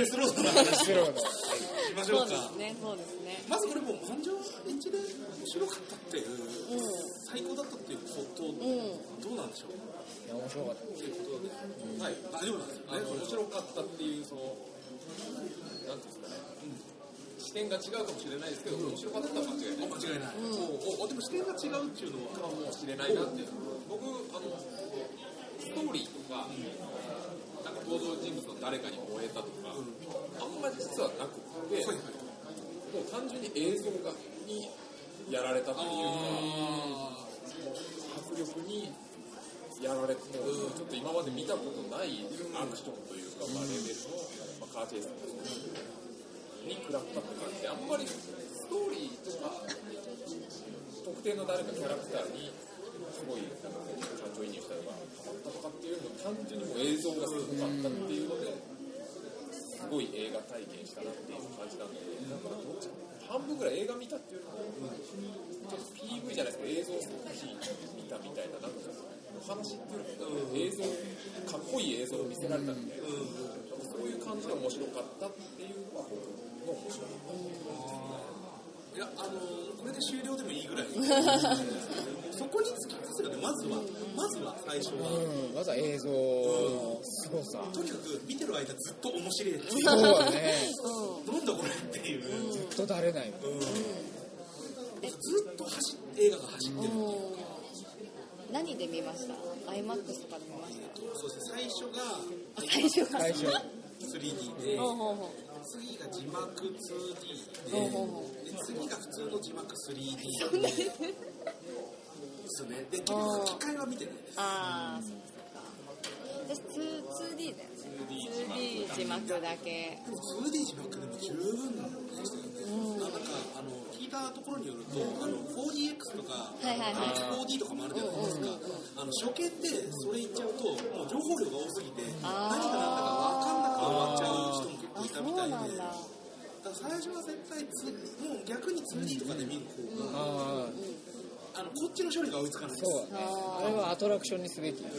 デスロードの話しましょそううでかすねそうですね。まずこれもう満場一致で面白かったっていう、う最高だったっていうこと、んうん。どうなんでしょう？いや面白かった。っていうことで、はい大丈夫なんですよあね。の面白かったっていうそのなんていうんですかね、視点が違うかもしれないですけど面白かったは間違いない間違いない、うん。そうおでも視点が違うっていうのはかもしれないなって僕あのストーリーとか、なん。か登場人物の誰かに燃えたとか、あんまり実はなくって、はいはいもう単純に映像がにやられたっていうか迫力にやられてちょっと今まで見たことないアクションというか、まあ、レベルの、まあ、カーチェイスに食らったって感じであんまりストーリーとか特定の誰かキャラクターにすごいなんか感情移入したのがハマったとかっていうのも単純にもう映像がすごかったっていうのですごい映画体験したなっていう感じなんでだからどっち半分ぐらい映画見たっていうのもちょっと PV じゃないですけど映像作品見たみたいななんかお話っていうのも映像かっこいい映像を見せられたみたいな、そういう感じで面白かったっていうのは僕の面白かったいやあのこれで終了でもいいぐらい。そこに突き刺すよねまずはまずは最初は、うんまずは映像のすごさ。とにかく見てる間ずっと面白い。っていうそうだね。なんだこれっていう、ずっとだれないずっと走っ映画が走ってる、うん。何で見ました ?iMAX とかで見ました？そして最初があ最初が。最初。3D でほうほうほ次が字幕 2D でで次が普通の字幕 3D でですね。で結局機械は見てないです。ああそうか。私 2- 2D だよね。2D 字幕だけ。でも 2D 字幕でも十分でしたよ。ね、あなんかあの聞いたところによると、あの 4DX とか、はいはいはい。4D とかもあるじゃないですか、あの初見でそれ言っちゃうともう情報量が多すぎて何が何だか分かんなくて終わっちゃう人もいたみたいでそうなんだ。だから最初は絶対つもう逆に 2D とかで見る方が、あああのこっちの処理が追いつかないです。そうだね。あれはアトラクションにすべき。うん。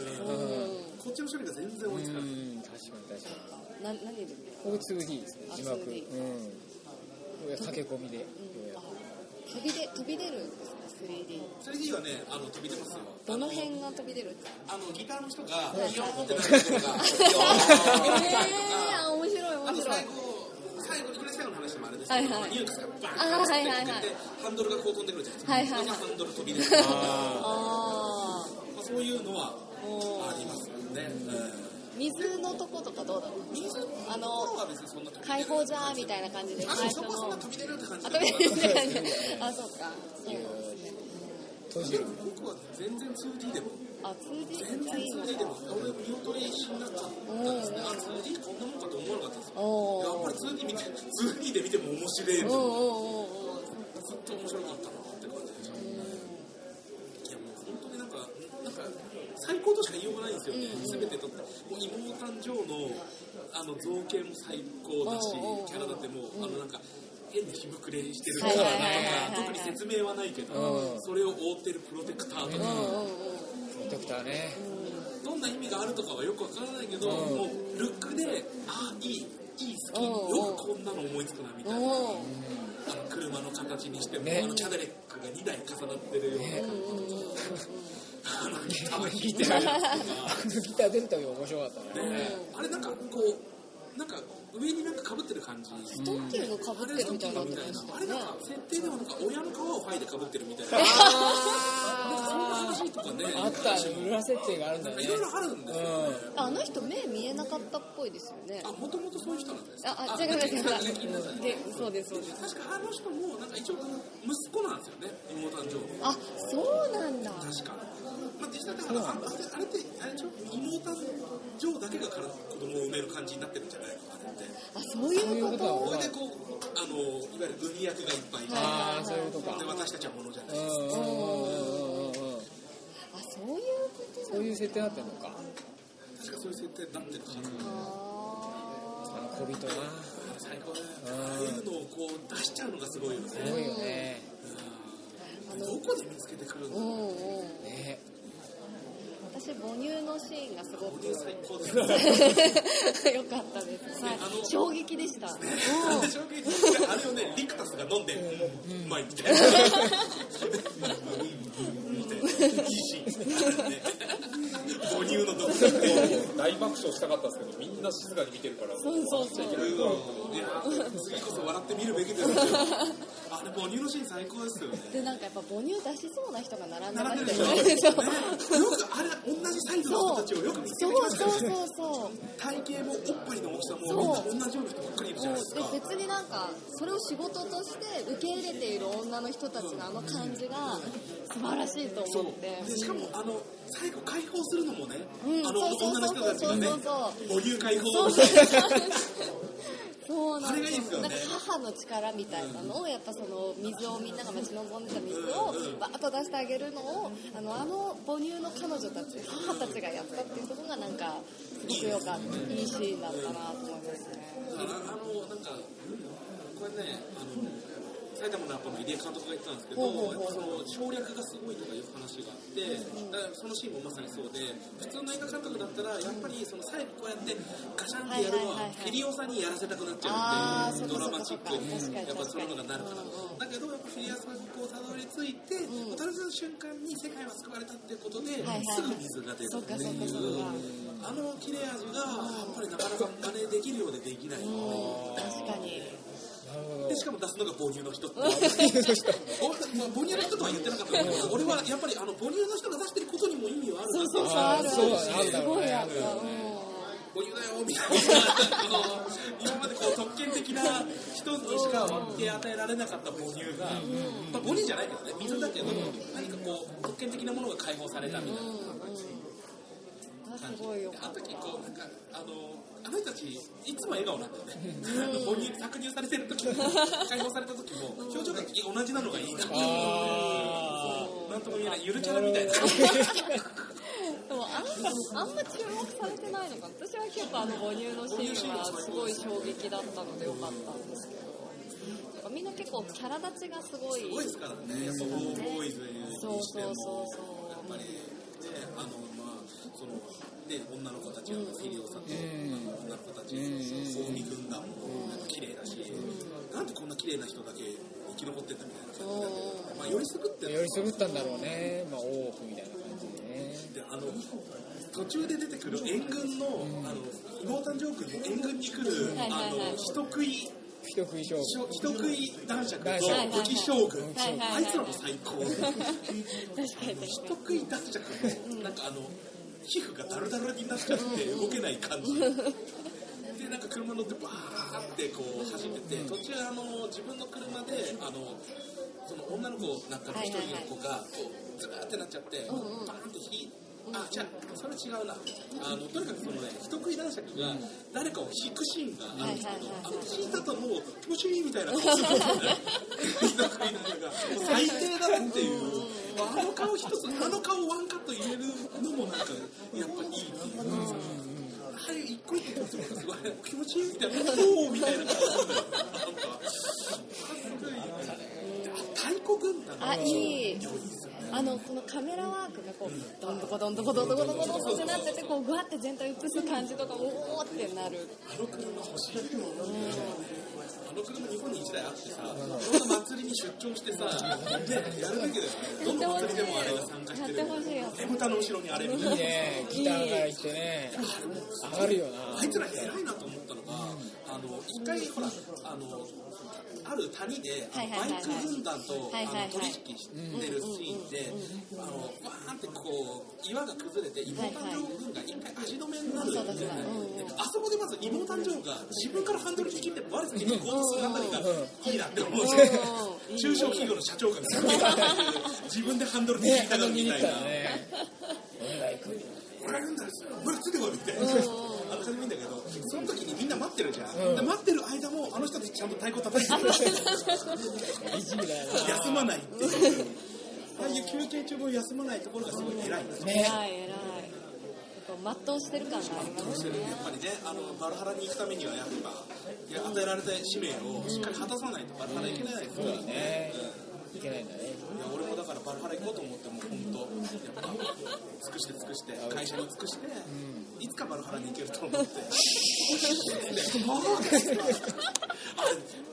こっちの処理が全然追いつかない、うん。確かに確かに。な何で見る僕 2D ですねあ字幕 2D うん。これ駆け込みで。あ飛びで飛び出るんですか？3D 3D はねあの飛び出ますよ。どの辺が飛び出るんですか？あのギターの人がってな ー面白い面白い。最後、最後、いきなり最後の話でもあれですけど、はいはい。ニュークスがバーンあーはいはいハンドルがこう飛んでくるじゃないですか。はいはいハンドル飛び出る。まああそういうのはありますよね。う水のとことかどうだった？水？のあのは別にそんな飛び出る。解放じゃーみたいな感じで。あ、最初そこはそんなの飛び出るって感じあそうか。そう閉じるでも僕は全然 2D でも、あ 2D 全然がいいの 2D でも、俺見劣りしなかったですね。あ、2D こんなもんかと思わなかったですやっぱり 2D 見て、2D で見ても面白い。ずっと面白かったなって感じでした。いやもう本当になんか、なんか最高としか言いようがないんですよね、とって、もう妹誕生のあの造形も最高だしキャラだってもう、あのなんか、変な日膨れしてるキャラだはいはいはいはい。とか、特に説明はないけどう、ん。それを覆ってるプロテクターとか、プロテクターね。どんな意味があるとかはよくわからないけど、うん。もうルックで、ああ、いい、いい、好き、うんよくこんなの思いつくなみたいな。の車の形にしても、ね。あのキャデレックが2台重なってるような、ねあのギター弾いてるやつとか、あのギター出るたび面白かったねね。あれなんかこうなんか上になんか被ってる感じストッキングかぶってるみたいにな。あれなんか設定ではなんか親の皮を剥いで被ってるみたいな。なんかそんな話とかねあった裏設定があるんだね。いろいろあるんですよ、うあの人目見えなかったっぽいですよね。あもともとそういう人なんですああ違う違う違う。そうですそうです。確かあの人もなんか一応息子なんですよね。妹誕生あそうなんだ。確か、まあ、実際だからああれあれってあれでしょ？妹誕生だけがから子供を産める感じになってるんじゃないの？あれって。あそういうこと？とそれでこうあのいわゆる分役がいっぱいいて、ああそういうことか。で私たちはものじゃない、うんうんうんうんうん。うんあそういうことそういう設定になってんのか。確かそういう設定になってるはず、ああの小人な。最高だ。よああいうのをこう出しちゃうのがすごいよね。すごいよね。うん。どこで見つけてくるの、ーうんうん。ね私私母乳のシーンがすごく良かったです、は衝撃でした、あれをねリクタスが飲ん。でうまいみたいな母乳の毒大爆笑したかったん。ですけどみん。な静かに見てるからそうそうそう次こそ笑ってみるべきですよあれ母乳のシーン最高ですよね。でなんかやっぱ母乳出しそうな人が並んでましたるでしょ、よねね、そう。よくあれ同じサイズの人たちをよく見つけそうてきましたそうよねそうそう。体型もおっぱいの大きさも同じような人ばっかりいるじゃないですか。で別になんかそれを仕事として受け入れている女の人たちのあの感じが素晴らしいと思って。でしかもあの最後解放するのもね、うん。あのそうそう女の人たちがねそうそう母乳解放 そうなんですよ。ね。なんか母の力みたいなのをやっぱその水をみんなが待ち望んでた水をバーッと出してあげるのをあのあの母乳の彼女たち母たちがやったっていうところがなんかすごく良かったいいシーンだったなと思いますね。あのあのなんかこれねあの埼玉のアップの入江監督が言ってたんですけど、その省略がすごいとかいう話があって、だからそのシーンもまさにそうで、普通の映画監督だったら、やっぱりその最後こうやってガシャンってやるのは、フィリオさんにやらせたくなっちゃうっていう、ドラマチックそっかそっかやっぱそういうのがなるから。だけど、やっぱフィリアさんにこうたどり着いて、うん。たどり着いた瞬間に世界は救われたっていうことで、すぐ水が出るそっていう。か。あの切れ味がやっぱりなかなか真似できるようでできない、うん。確かにでしかも出すのが母乳の人 母乳の人とは言ってなかった。けど俺はやっぱりあの母乳の人が出してることにも意味はあるなそうそうそう。ある。あるすごいあったうん母乳だ。よみたいな今までこう特権的な人にしか分け与えられなかった母乳が、まあ、母乳じゃないけどね水だ。けど何かこう特権的なものが解放されたみたいなあすごいよ。あの時こうなんかあのあの人たちいつも笑顔なんだよね、乳搾乳されてる時も 解放された時も表情が同じなのがいいなあなんとも言えないゆるキャラみたいな。でもあんまあんま注目されてないのかな。私は結構あの母乳のシーンはすごい衝撃だったのでよかったんですけどみんな結構キャラ立ちがすごい。すごいですからね。やっぱボーイズにしてもそうそうそうそう。やっぱり。ねあのまあそのね女の子たちがフィリオさん。と女の子たちそう近江軍団もやっぱ綺麗だしなんでこんな綺麗な人だけ生き残ってんだみたいな感じでまあよりすぐってあよりすぐったんだろうねまあ大奥みたいな感じでねであの途中で出てくる援軍の、あの妹誕生君の援軍に来る、はいはいはいあの人食い一食い勝負しょ人食い男爵と武器将軍、はいはいはいあいつらも最高確かに確か人食い男爵のなんかあの皮膚がダルダルになっちゃって動けない感じ。でなんか車乗ってバーってこう走ってて途中あの自分の車であのその女の子中の一人の子がこうズーってなっちゃってバーンって引いあ、じゃあ、それ違うな。あの、とにかくそのね、人食い男爵が誰かを引くシーンがあるんですけど、あの引いたともう気持ちいいみたいな顔するんですよね。人食い男爵が。もう最低だなっていう。あの顔一つ、あの顔ワンカット入れるのもなんか、やっぱいいっていうかさ。はい、一個一個すごい気持ちいいみたいな、おーみたいな顔するんだよ。なんか、太鼓軍団あいいあのこのカメラワークがこうどんどこどんどこどんどこどんどこどんってなっててこうぐわって全体映す感じとかおおってなるあの車欲しいよ。あの車日本に一台あってさ、いろんな祭りに出張してさ、ね、やるべきだよね。どの祭りでもあれが参加してる。やってほしいやねぶたの後ろにあれみたいな。いいねギターがいてね上がるよなあいつら偉いなと思ったのが、あの、一回ほら、あの、ある谷で、あのバイク軍団と、あの取引してるシーンで、あの、バーンってこう、岩が崩れて、妹誕生軍が一回足止めになるんだよねそうだそうだうんうん。であそこでまず妹誕生が自分からハンドル切ってバレずに行こうとするあたりがいいなって思う。中小企業の社長が自分でハンドル握りねたがるみたたいな。らねお願い来る俺が言うんだよ、俺ついてこいみたいな。あの感じもいいんだけど、その時にみんな待ってるじゃん。で待ってる間も、あの人たちちゃんと太鼓叩いてる。休まないっていう。ああいう休憩中も休まないところがすごい偉いな。ね偉い偉いやっぱ全うしてる感がありますねやっぱりね、あのバルハラに行くためにはやっぱ与えられた使命をしっかり果たさないとバルハラ行けないですからね。ねいけないんだね。いや俺もだからバルハラ行こうと思っても本当。やっぱ尽くして尽くして会社に尽くして、いつかバルハラに行けると思って。だ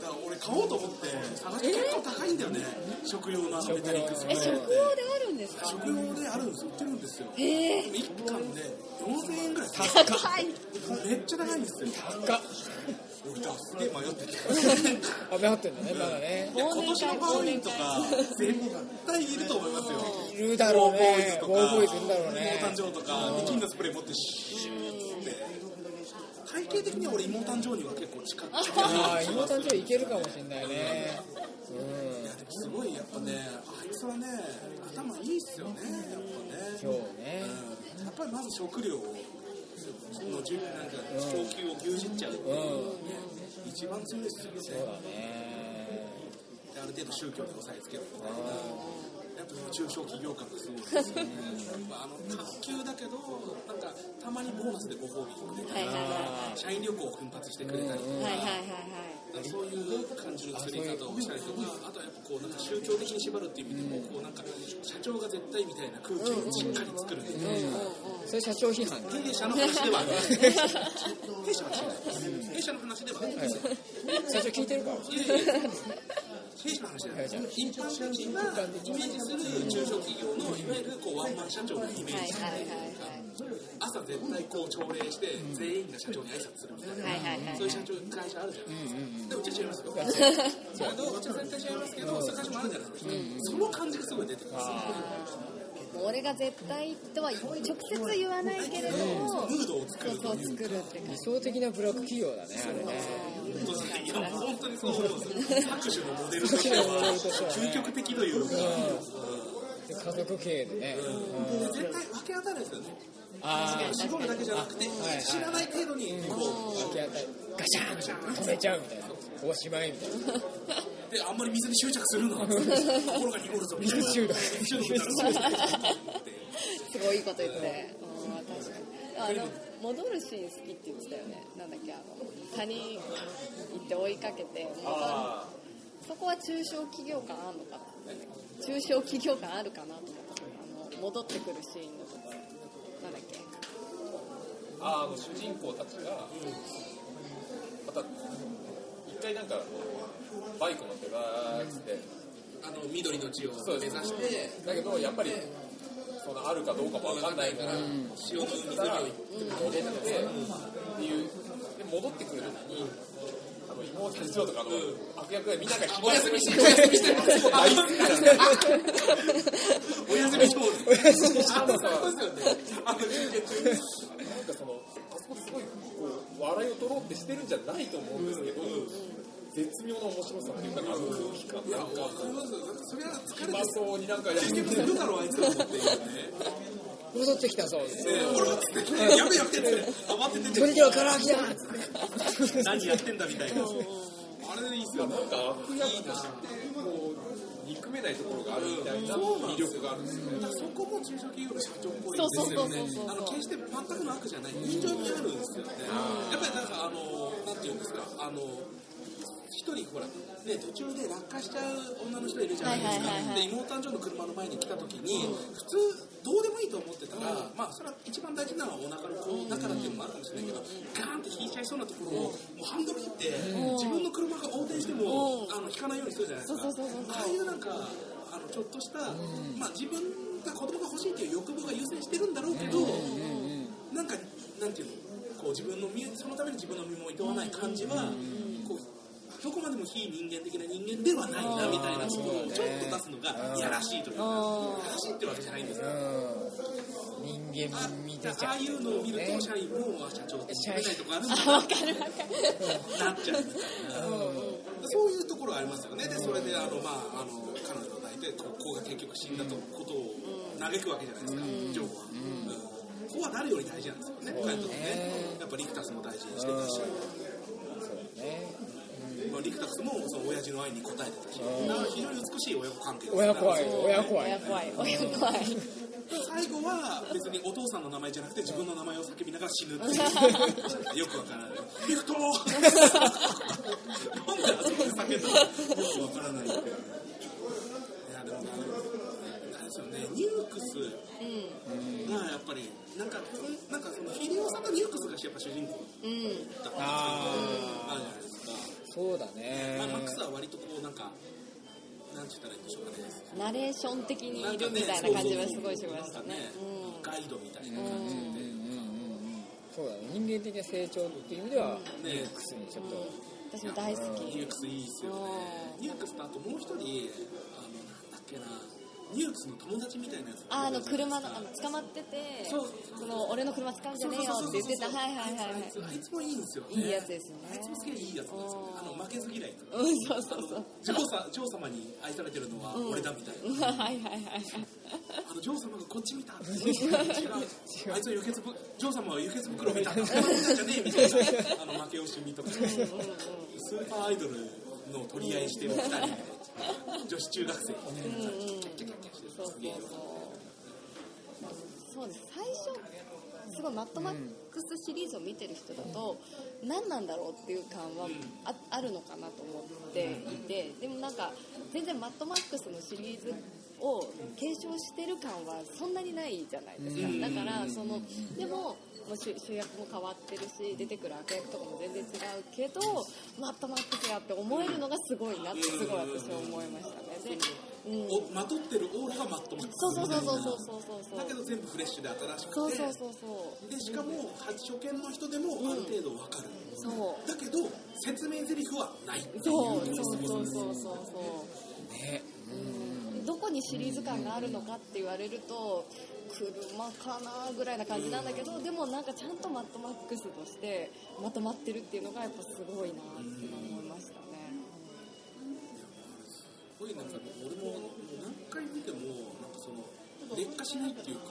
から俺買おうと思って探して結構高いんだよね。食用のあのメタリックスえ食用であるんですか？食用であるんです売ってるんですよ。へえ。でも1貫で4000円ぐらい。高い。めっちゃ高いんですよ。高っ俺だすげえ迷ってて あ迷ってんだねまだね。いや今年のハロウィンとか絶対いると思いますよ。いるだろうね。ウウォーボーイズいるだろう妹ね誕生とかで金のスプレー持ってシューって。体型的には俺妹誕生には結構近くああ妹誕生いけるかもしれないね。うん。いやでもすごいやっぱねあいつはね頭いいっすよねやっぱね。今日ね。うん。やっぱりまず食料をのじゅなんか供給を牛耳っちゃうっていう。ね一番強いですよね。そうだね。である程度宗教で押さえつけるみたいなやっぱ中小企業感がすごいですよねやっぱあの卓球だけどなんかたまにボーナスでご褒美をくれたり社員旅行を奮発してくれたりとか。いはいはいはいはいそういう感じの釣り方をしたりとか、あとはやっぱこうなんか宗教的に縛るっていう意味でも、こうなんか社長が絶対みたいな空気をしっかり作るみたいな。それ社長批判弊社の話ではありません。弊社は違います。弊社の話ではありません。社長聞いてるかいやいや弊社の話じゃないです。一般的なイメージする中小企業のいわゆるこうワンマン社長のイメージ。はいはいはい朝絶対こう朝礼して全員が社長に挨拶するみたいな。そういう社長会社あるじゃないですか。でうちは違いますよ。うちは絶対違いますけど、そういう会社もあるじゃないですか。その感じがすごい出てきます。俺が絶対とは直接言わないけれどもムードを作るそう作るって理想的なブラック企業だねあれねいや本当にそう。拍手のモデルとしては究極的というか、家族経営でね絶対分け与えないですよね。ああ絞るだけじゃなくて、知らない程度にこ分け与えガシャン止めちゃうみたいなおしまいみたいなであんまり水に執着するな。心が濁るぞみたいな。水中毒すごいいいこと言って確かにあの戻るシーン好きって言ってたよね。なんだっけあの谷行って追いかけてそこは中小企業感あるのかな？中小企業感あるかなと思ったあの戻ってくるシーンのとこ。ろなんだっけ。ああの主人公たちが、また一回なんかバイク乗ってバーッつって、あの緑の地を目指して、だけどやっぱりそのあるかどうかもわかんないから、潮の海たら沿い戻ってっていうで戻ってくる時にあの妹たちとかの悪役がみんながお休みして、お休みしてお休みしてお休みしてあ。あの中継中になんかそのあそこですごいこう笑いを取ろうってしてるんじゃないと思うんですけど、絶妙な面白さっていうかあの空気感なんかそれは疲れてそうになんかやって結局するだろうあいつらっていうね。戻ってきたぞで俺はってやめやめって慌ててて鳥では唐揚げだ何やってんだみたいな。あれでいいっすよ。なんか悪役としてこう憎めないところがあるみたいな魅力があるんですよね。そこも中小企業の社長っぽいですよね。あの決して全くの悪じゃない。人情味あるんですよね。やっぱりなんかあのなんていうんですかあの。一人ほら、ね、途中で落下しちゃう女の人いるじゃないですか、はいはいはいはい。で妹誕生の車の前に来た時に、普通どうでもいいと思ってたら、まあそれは一番大事なのはお腹の子だからっていうのもあるかもしれないけど、ガーンって引いちゃいそうなところをもうハンドル切って、自分の車が横転しても、あの引かないようにするじゃないですか。ああいうなんかあのちょっとした、まあ、自分が子供が欲しいっていう欲望が優先してるんだろうけど、なんかなんていうのこう自分の身そのために自分の身も厭わない感じは、どこまでも非人間的な人間ではないなみたいなところをちょっと出すのがいやらしいというか、いやらしいってわけじゃないんですよ。人間あ味出ちゃう。ああいうのを見ると社員もあ社長って社員見ないとこあるんだなってなっちゃう。みたいな。そういうところありますよね。で、それで、あの、まあ、あの、彼女を抱いて、こう子が結局死んだとことを嘆くわけじゃないですか、ジョーは。うん。子は誰より大事なんですよね、彼にとってね。やっぱリクタスも大事にしてたし、ねまあ、リクタスもその親父の愛に応えてたし、だから非常に美しい親子関係です。親怖い親怖い親怖い親怖い最後は別にお父さん。の名前じゃなくて自分の名前を叫びながら死ぬっていうよくわからない。リクトー。なん。であそこで叫んだのよくわからないっていうやでもなあれですよねニュークスうんがやっぱりなんかなんかそのヒリオさんとニュークスがやっぱ主人公うんだったああるじゃないですか、ーそうだね。まあ、マックスは割とこうなんかなんて言ったらいいんでしょうかね。ナレーション的にいるみたいな感じはすごいしましたね。なんかガイドみたいなうんうんうん感じうんそうだね。人間的な成長っていう意味ではで、ねニュークスにちょっと。私も大好き。ニュークスいいっすよねニュークスとあともう一人あのなんだっけなニュークスの友達みたいなやつああの車のあの捕まっててそうその俺の車使うんじゃねえよって言ってた。はいはいはいはい。あいつもいいんですよね。いいやつですよね。あいつもすげえいいやつなんですよあの負けず嫌いうんそうあそうそう。のジョーさジョー様に愛されてるのは俺だみたいな、はいはいはいはい。あのジョー様がこっち見た 違う。あいつは輸血ぶジョー様は輸血袋見たん じゃねえみたいな。あの負け惜しみとか。スーパーアイドルの取り合いしてる2人。で 女子中学生。みたいな感じでキャッキャッキャッキャしてそうです最初すごいマッドマックスシリーズを見てる人だと何なんだろう。っていう感はああるのかなと思っていてでもなんか全然マッドマックスのシリーズを継承してる感はそんなにないじゃないですか。だからそのでももう主主役も変わってるし出てくる悪役とかも全然違うけどマッドマックスやって思えるのがすごいなってすごい私は思いましたね。で、うん、おまとってるオーラがマットマックス。そうそうそうそうそうそうそう。だけど全部フレッシュで新しくて。そうそうそうそう。でしかも初見の人でもある程度わかる、そう。だけど説明台詞はないっていうそう。そうそうそうそうね。そうどこにシリーズ感があるのかって言われると車かなぐらいな感じなんだけどでもなんかちゃんとマットマックスとしてまとまってるっていうのがやっぱすごいなって思いましたね。すごいなん。か俺も何回見てもなん。かその劣化しないっていうか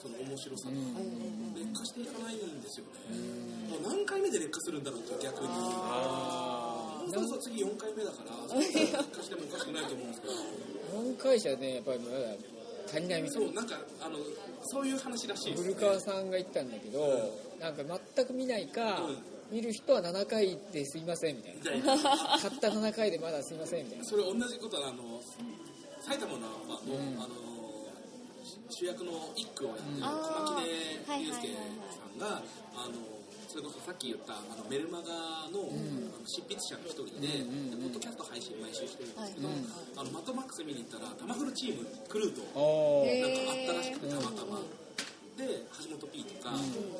その面白さが劣化していかないん。ですよねもう何回目で劣化するん。だろうって逆にあもうそろそろ次4回目だから劣化してもおかしくないと思うん。ですけど4回じゃねやっぱりまだ足りないみたいそうなんかあのそういう話らしいです古川さんが言ったんだけどなんか全く見ないかうん。見る人は7回ですいませんみたいな。みたった7回でまだすいませんみたいな。それ同じことはあの埼玉のの,、うん。あの主役の一句をやってるあー。熊木はい祐介はいはいはい。さんがあのそれこそさっき言ったあのメルマガの,、あの執筆者の一人で、でポッドキャスト配信毎週してるんですけど、はいあのマットマックス見に行ったらタマフルチームクルーとなんかあったらしくてたまたま。で橋本 P とか、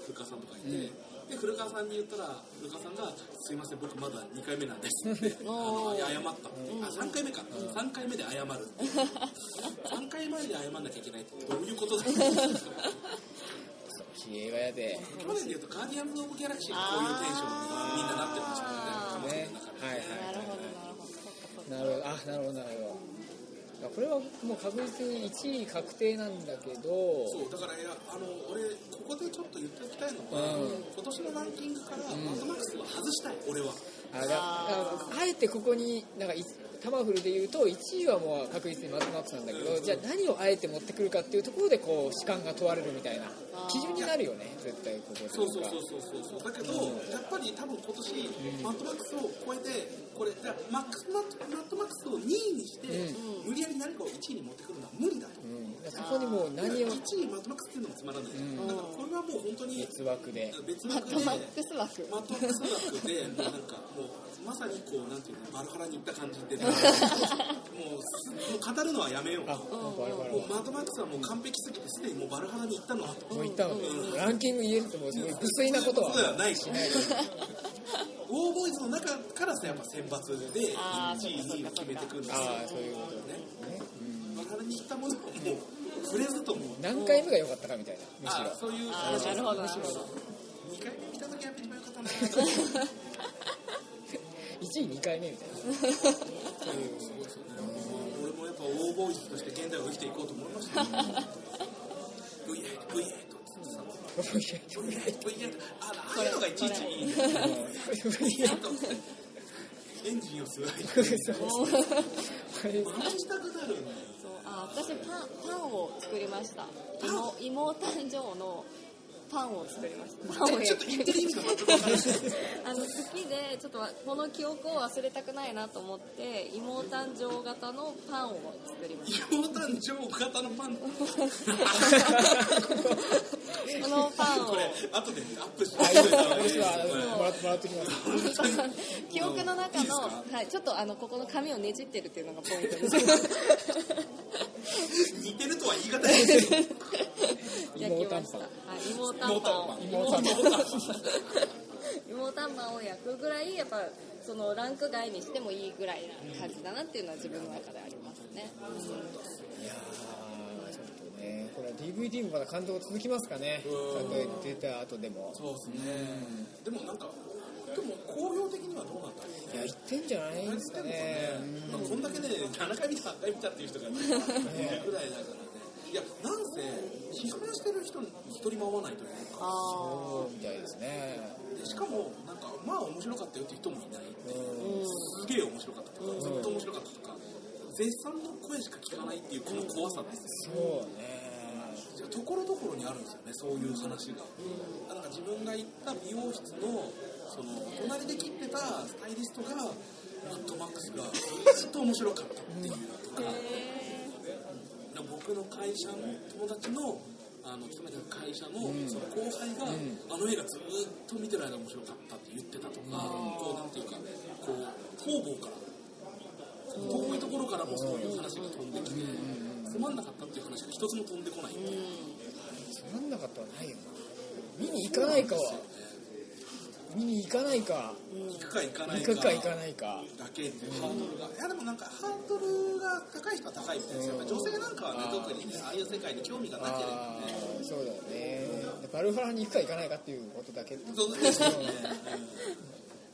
古川さんとかいて、で古川さんに言ったら古川さんが「すいません僕まだ2回目なんです」って謝ったって、あ3回目か、3回目で謝るって3 回前で謝んなきゃいけないってどういうことだったんですかきれいがやで去年で言うとガーディアンズ・オブ・ギャラクシーがこういうテンションにみんななってましたあーよね。ね中ではい。なるほどあなるほどなるほど。これはもう確実に1位確定なんだけど。そうだからいやあの俺ここでちょっと言っておきたいのは、うん。今年のランキングからマッドマックスは外したい俺は。あだだからあえてここになんかいタマフルで言うと1位はもう確実にマッドマックスなんだけどじゃあ何をあえて持ってくるかっていうところでこう主観が問われるみたいな。基準になるよね絶対ここでそうそうそうそうそうそう。だけど、やっぱり多分今年、マッドマックスを超えてこれだからマックスマッマッドマックスを2位にして、無理やり何かを1位に持ってくるのは無理だと、うんそこにもう何を1位マッドマックスっていうのもつまらない、だからこれはもう本当に別枠で。別枠で。マットマックス枠。マッドマックス枠でもうなんかもうまさにこうなんていうのバルハラに行った感じで、もうすもう語るのはやめよう。あなんかあれかもうマッドマックスはもう完璧すぎてすでにもうバルハラに行ったの。はともう言ったの。ランキング言えるともうそういう無粋なことは。そうではないし、ウォーボーイズの中からさやっぱ選抜で1あー位、2位を決めていくんですよ。ああそういうことね、バルハラに行ったものをもう触れずとも、何回目が良かったかみたいなむしろそういうあーなるほどなるほど2回目見た時は一番良かったな。1位2回目みたいなそういう俺もやっぱウォーボーイズとして現代を生きていこうと思いましたよ。V8、V8 ってさ V8、V8、ああいうのがいちいちいいね。V8 エンジンを吸われ真似したくなるんだよ。そうあ私パンパンを作りました。芋芋誕生のパンを作りました。パンをちょって あの好きでちょっとこの記憶を忘れたくないなと思って芋誕生型のパンを作りました。羊誕生型のパン？このパンを。これ後でアップしてはい、私はもらってきます。記憶の中のはい、ちょっとあのここの紙をねじってるっていうのがポイントです似てるとは言い難いですけど焼きましたはい芋タンパンを芋タンパン芋タンパンを焼くぐらいやっぱそのランク外にしてもいいぐらいな感じだなっていうのは自分の中でありますね、いやー、ちょっとね、これは DVD もまだ感動続きますかね。ちゃんと出た後でも。そうですねでもなんかでも好評的にはどうなんだろういや、言ってんじゃないですかね。まあ、こんだけね、7回見た、8回見たっていう人がいるぐらいだからね。いや、なんせ、批判してる人に一人も合わないというか、あそうみたいですね。でしかも、なんか、まあ面白かったよって人もいない。うんすげえ面白かったとか、ずっと面白かったとか、絶賛の声しか聞かないっていうこの怖さですよ。そうね。ところどころにあるんですよね、そういう話が。なんか自分が行った美容室の、その、隣で切ってたスタイリストが、マッドマックスがずっと面白かったっていうとか、僕の会社の友達のあの勤めてる会社のその後輩が、あの映画ずっと見てる間面白かったって言ってたとか、こうなんていうかこう方々から遠いところからもそういう話が飛んできて、つまんなかったっていう話が一つも飛んでこないっていう、つまんなかったはないよな。見に行かないかは。見に行かないか。行くか行かない行くか行かないか。だけっていう。ハードルが、いやでもなんかハードルが高い人は高いみたいですよ、女性なんかはね特にねああいう世界に興味がなければあね。ーそうだよね。バルファラに行くか行かないかっていうことだけ。そうですよね、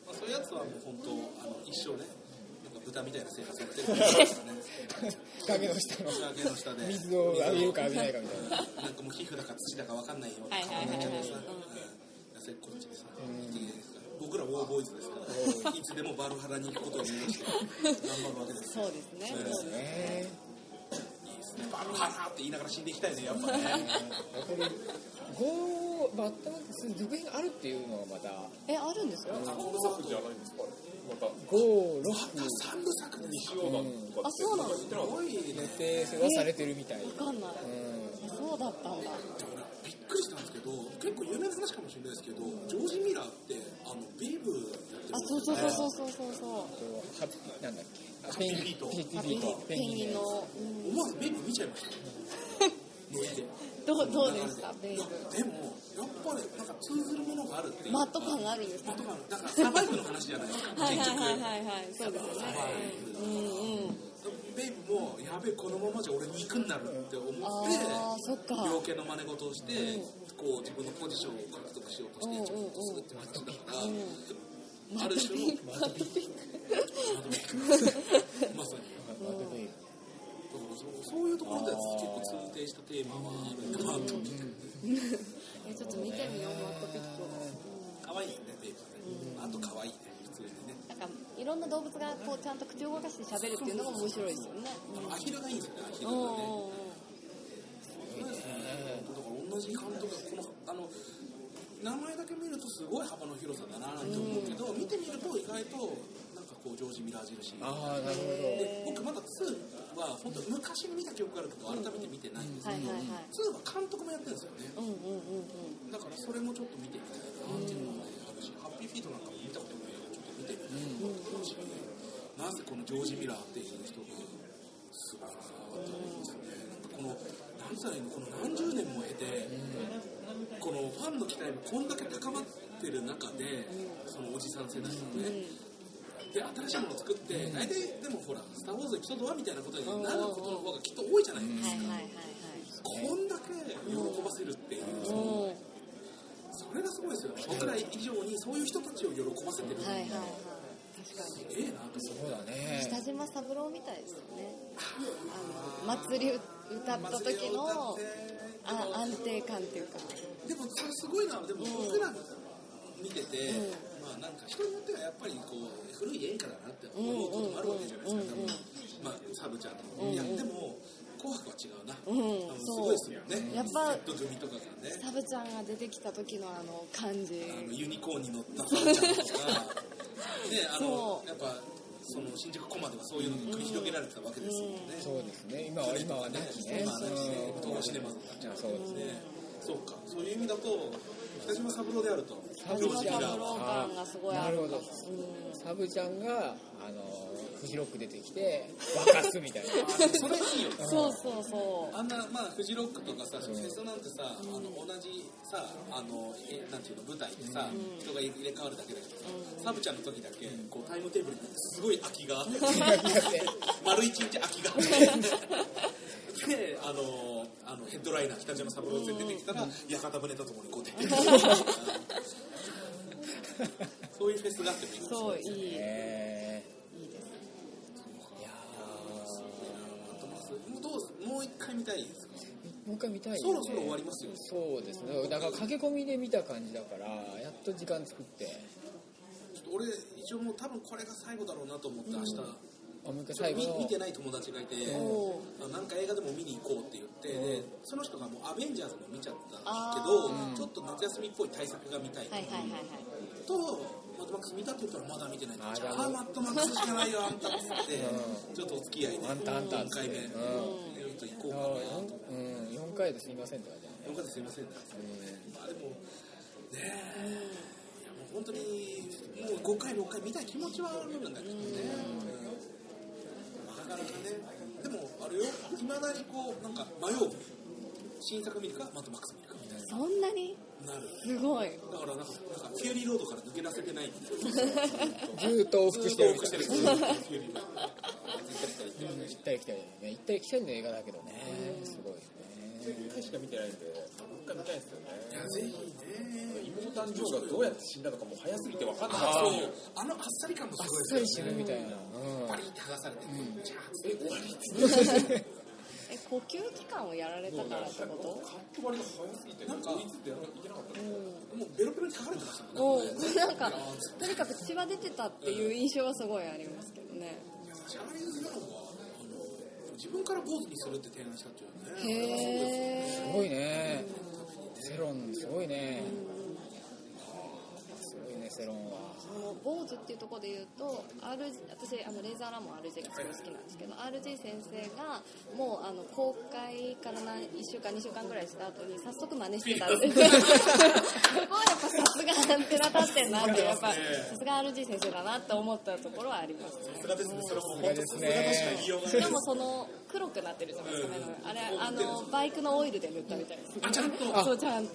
まあ、そういうやつはもう本当あの一生ねなんか豚みたいな生活やってるからね。影の下の。仕上げの下で。水を浴びるか浴びないかみたいな。なんかもう皮膚だか土だか分かんないようなはいはいはいはい。顔になっちゃってさ痩せっこっちでさ僕らウォーボーイズですからいつでもバルハラに行くことを目指して頑張るわけですよそうですね。そうですね。いいですね。バルハラって言いながら死んでいきたいねやっぱねゴーバッタマックス続編があるっていうのがまたえあるんですか三部作じゃないんです。かまた5、6三部作で西洋なんとか。あそうなのすごいね予定はされてるみたい。わかんないうん。そうだったんだびっくりしたん。ですけど結構有名な話かもしれないですけどジョージ・ミラーってあのベイブやってるあそうそうそうそうそうそうそう。とハッピーなんだっけ？あハッピーフィートペンギン。ハッピーフィートペンギンの、うん思わずベイブ見ちゃいました？ノリで。どうどうでしたベイブ。でもやっぱりなんか通ずるものがあるっていう。かマット感があるんですか？マット感だからサバイブの話じゃないですか。はいはいはいはいはい。そうですよね。うんうんベイブもやべえこのままじゃ俺肉になるって思って病気の真似事をして、こう自分のポジションを獲得しようとしてちょっとするって感じだから、ある種のマットピンクまさに。マットベイそうそういうところで結構通底したテーマはあるなと思ってろんな動物がこうちゃんと口を動かして喋るっていうのが面白いですよね。あのアヒルがいいん。ですよねアヒルがねうん。うん。だから同じ監督がこのあの名前だけ見るとすごい幅の広さだななん。て思うけど、うん。見てみると意外となん。かこうジョージ・ミラー印ああなるほどで僕まだ2は本当昔に見た記憶があるけど改めて見てないん。ですけど、はいはいはい2は監督もやってるん。ですよねうん。うん。うん。うん。だからそれもちょっと見てみたいなっていうのもあるしハッピーフィートなん。かてみたいなと思うし、なぜこのジョージ・ミラーっていう人がすごいなと思うん。ですよねなん。かこの何歳のこの何十年も経て、このファンの期待もこん。だけ高まってる中で、そのおじさん。世代のね、で新しいものを作って、大体でもほら「スター・ウォーズエピソード1」みたいなことになることの方がきっと多いじゃないですか、こん。だけ喜ばせるっていう、そのそれがすごいですよね。僕ら以上にそういう人たちを喜ばせてる。うんはいはいはい。確かにええなと思そうだね。北島三郎みたいですよね。あの祭り歌った時の あ安定感っていうか。でもそれすごいな。でも僕ら見てて、まあなんか人によってはやっぱりこう古い演歌だなって思うこともあるわけじゃないですか、多分まあサブちゃんとか、いやでも紅白は違うな、うん。多分すごいですよね。やっぱセット組とかがね。サブちゃんが出てきた時のあの感じ。あのユニコーンに乗ったサブちゃんとか。ねあのそう。やっぱその新宿コマではそういうのが繰り広げられてたわけですよね、そうですね。今は今はね。今はねうん東宝シネマズになっちゃうそうですね。ねそうか。そういう意味だと北島三郎であると。サブちゃんがすごいあるなるほどうん。サブちゃんがあのフジロック出てきて沸かすみたいな。それいいよそうそうそう。あんな、まあ、フジロックとかさ、フェスなんてさ、あの同じさ、あのえなんていうの舞台でさ、人が入れ替わるだけだけどさ、サブちゃんの時だけ、こうタイムテーブルにすごい空きがあって、丸一日空きがあって、で、あのあのヘッドライナー北島三郎で出てきたら、屋形船とともにこう出てくる。そういうフェスがあってもいいかもしれそういいへえい回見たいですかーもう一回見たいそろそろ終わりますよ。そうですね。だから駆け込みで見た感じだからやっと時間作って。ちょっと俺一応もう多分これが最後だろうなと思って明日、あもう一回最後の。見てない友達がいて、なんか映画でも見に行こうって言って、でその人がもうアベンジャーズも見ちゃったけど、ちょっと夏休みっぽい対策が見たい、はいはいはいマッドマックス見たって言ったらまだ見てないあああマッドマックスしかないよあんたっつって、ちょっとお付き合いで。あんたあんたっ4つって回目、と行こうあかなとーうん4回ですみませんとかじゃよかったすいませんね、まあでもねえ、いやもう本当にもう5回6回見たい気持ちはあるんだけどね、なかなかねでもあれよいまだにこうなんか迷う新作見るかマッドマックス見るかみたいそんなに？ななるすごい。だからなんかなんかフューリーロードから抜け出せてないみたいなずーっと往復してるみたいなずっと往復してるフューリーロード行ったり来たり行ったり来たり行ったり来たりね行ったり来たりの映画だけどねすごいね。1回しか見てないんでもう一回見たいんですよね。いやぜひね。妹誕生がどうやって死んだのかもう早すぎて分かんなかあった。んですよあのあっさり感もすあっごいさり死ぬみたいな。うん。バリって剥がされて、じゃあつって終わりえ呼吸器官をやられたからってこと？カット割りが早すぎてなんかいつっていけなかったもうベロベロに書かれてましたもん。ねおなんかとにかく血は出てたっていう印象はすごいありますけどね。シャーリーズ・ギャロンはあの自分から坊主にするって提案したっていうねへすごいね。セロンすごいね。すごいねセロンは。あの坊主っていうところで言うと RG 私あのレーザーラモン RG がすごい好きなんですけど RG 先生がもうあの公開から何1週間2週間ぐらいした後に早速真似してたんですが立ってんなってやっぱさすが RG 先生だなって思ったところはありますね。さすがですね。それはも本当さすがとしか言いようがなもその黒くなってるじゃないですかあれ。あのバイクのオイルで塗ったみたいですあちゃんと。そうちゃんと。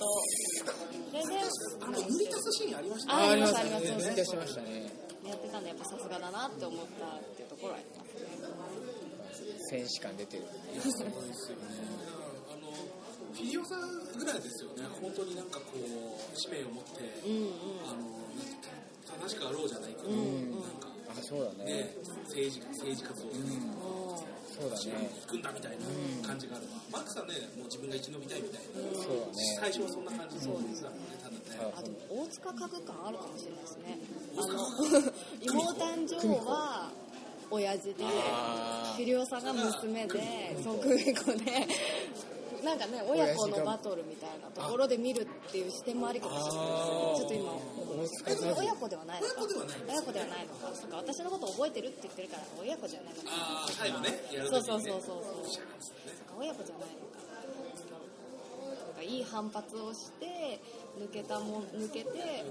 それであの塗り足すシーンありました？あねあります。ありますね見出しましたね。やってたんでやっぱさすがだなって思ったっていうところはありますね。戦士感出てる。すごいですよね。あのフィリオさんぐらいですよね。本当になんかこう使命を持って、うんうん。あの正しくあろうじゃないけど、なんかあそうだね。ね政治政治活動でね、そうだね。行くんだみたいな感じがあるわ、マックさんねもう自分が生き延びたいみたいな、そうだね。最初はそんな感じそうですよねただね。あでも大塚家具館あるかもしれないですね。あの妹誕生は親父であフィリオさんが娘でそう久美子でなんかね親子のバトルみたいなところで見るっていう視点もありかもしれない。ですねちょっと今親子ではないのか親子ではない親子ではないのか。そうか私のこと覚えてるって言ってるから親子じゃないのか。ああ最後ねそうそうそうそうそう。そうか親子じゃないのか。なんかいい反発をして抜けたもん抜けて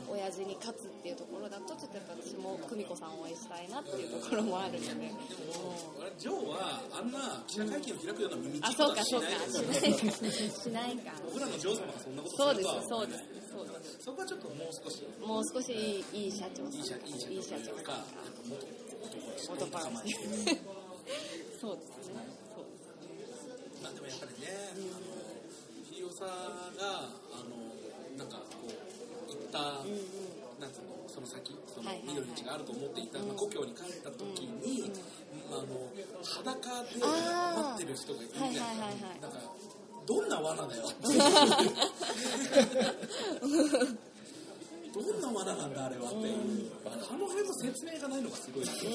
親父に勝つっていうところだとちょっとやっぱ私も久美子さんを応援したいなっていうところもあるので、うんあれジョーはあんな記者会見を開くような耳あちそうかそうかしないかしないか。僕らのジョー様がそんなことそうですそうですそうです。そこはちょっともう少し。もう少しいいいい社長さん。いい社長かさん。もっと男男仲間にそうですね。そうまあでもやっぱりね、あのヒーローさんがあのなんかこう行った、なんつうのその先そのはいはい。はい緑の地があると思っていた、まあ、故郷に帰った時に、あの裸で待ってる人がいるみたいな、はいはいはいはい。なんかどんな罠だよ どんな罠なんだあれはっていう、あの辺の説明がないのがすごいですよ、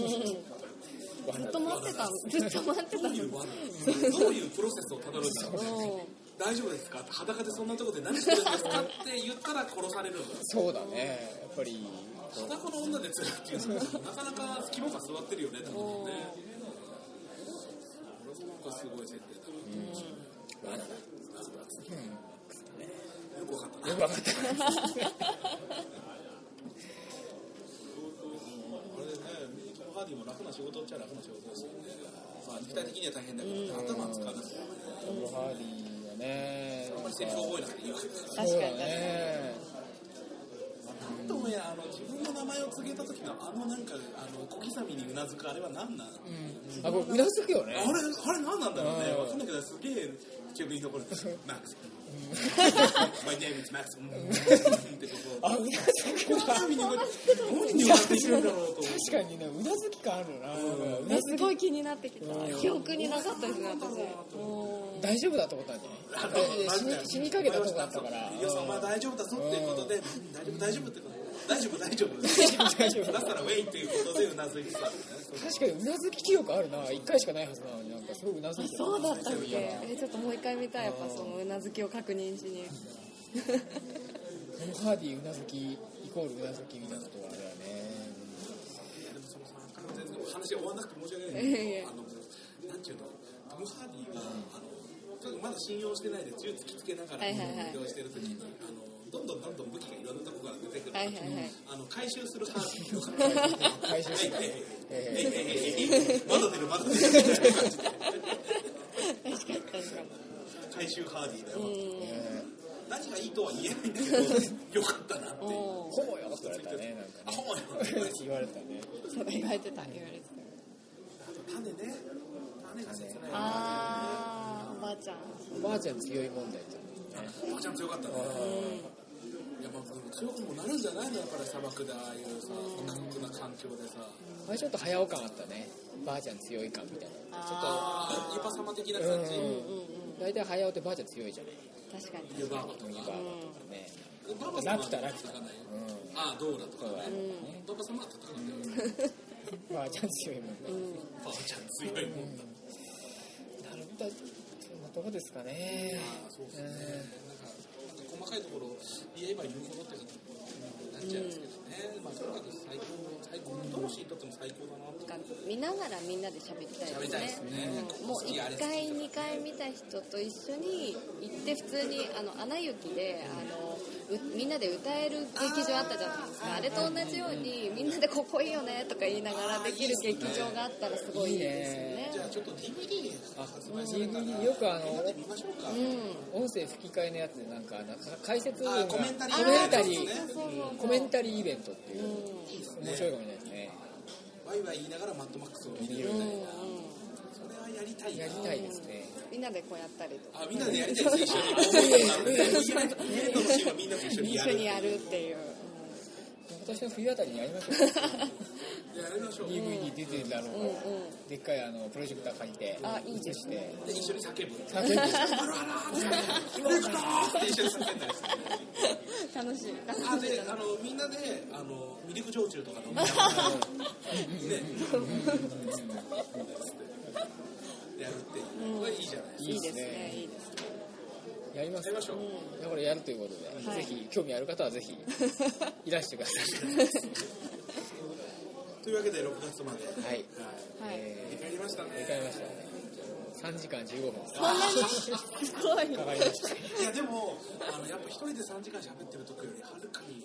ずっと待ってたの。ずっと待ってたの。どういうプロセスをたどるんだろう。う。ん大丈夫ですか？裸でそんなところで何してるんですか？って言ったら殺されるそうだね。やっぱり。裸の女で釣るっていうのはなかなか肝が座ってるよね多分ね。これもなんかすごい設定だ罠だよくわかったなよくわかったねトム・ハーディも楽な仕事っちゃ楽な仕事ですよね。まあ肉体的には大変だけど頭は使わなくてトム・ハーディはね。あんまりセリフ覚えなくていいわけです確かに。なん。ともやあの自分の名前を告げた時のあのなんかあの小刻みにうなずくあれは何なの、うん。あこれうなずくよねあれあれ何なんだろうね。うん。わかんないけどすげえ記憶に残るマックス My name is Max うん。ってとこあうなずく小刻みに何にうなずいてるんだろうと確かにねうなずき感あるな。うなねずすごい気になってきた。記憶になかったですね大丈夫だと思ったんじゃない？え死に死にかけたとこだったから。いやお前大丈夫だぞっていうことでうん。大丈夫大丈夫ってこと大丈夫大丈夫大丈夫だったらウェイっていうことでうなずいてた。確かにうなずき記憶あるな一回しかないはずなのになんかすごいうなずいてるそうだったっけえちょっともう一回見たい。やっぱそのうなずきを確認しに。トム・ハーディうなずきイコールうなずきみたいなとこあるよね。でもそのさ全然話終わんなくて申し訳ない。いやいやあのなんていうの？トム・ハーディがあのちょっとまだ信用してないで銃突きつけながら。はいはいはい。移動してる時に。あのどんどんどんどん武器がいろんなとこから出てくる。時はいはいはい。あの回収するハー回収してまだ出るまだ出るみたいな感じでハーディだよえ何がいい。とは言えないんだけどよかったなっていううんホモよって言われたねあねほんまに言われたね言われてた言われてた種ね種が切ないあーおばあちゃん。おばあちゃん強い問題ってねおばあちゃん強かったね。いやまあでも強くもなるんじゃないのやっぱり砂漠でああいうさ過酷な環境でさ。あれちょっと早尾感あったね。ばあちゃん強い感みたいな。ちょっとあユパ様的な感じ。うんーうんうん。大体早尾ってばあちゃん強いじゃない。確かに。ユバーバとかバーバとかねバーバ様はラピュタラピュタああドーラとかね。ねバーバ様は戦うんだよ。ばあちゃん強いもんねばあちゃん強いもんだ。なるほどそんなとこですかね。ああそうですね。なんかなんか細かいところ言えば言うほどって感じになっちゃうんですけどね。まあとにかく最高最高どのシーンにとっても最高だなとなんか見ながらみんなで喋りたい喋りたいですね。うんもう1回2回見た人と一緒に行って普通にあの「アナ雪」であのうみんなで歌える劇場あったじゃないですか。あれと同じようにみんなで「ここいいよね」とか言いながらできる劇場があったらすごいいいですよね。じゃあちょっと DVD あ DVD よくあの見ましょうん。音声吹き替えのやつでなんかなんか解説コメンタリーコメンタリあー。コメンタリーイベントっていううん面白いかもしれないですね。ワイワイ言いながらマッドマックスを見るみたいなそれはやりたいな。やりたいですね。みんなでこうやったりとか。あみんなでやりたい。です一緒に家のシーンはみんなと一緒にやる一緒にやるっていう。今年の冬あたりにやりましょう。やりましょう。DVD 出てるだろう。でっかいあのプロジェクター借りてあいいですね。で一緒に叫ぶ。叫んで あらあら。今行くぞーって一緒に叫んだりする。楽しい。あであのみんなであのミルク焼酎とか飲みながらねやるっていうこれいいじゃないいいですいいですね。ねいいですね。やります。やりましょう。だからやるということで、はい。ぜひ興味ある方はぜひ いらしてください。というわけで6月まで。はい。はい。はいえ振りましたね。ー、迎えました。ね3時間15分。そんなにすごい。かかりました。いやでもあのやっぱ一人で3時間喋ってる時よりはるかに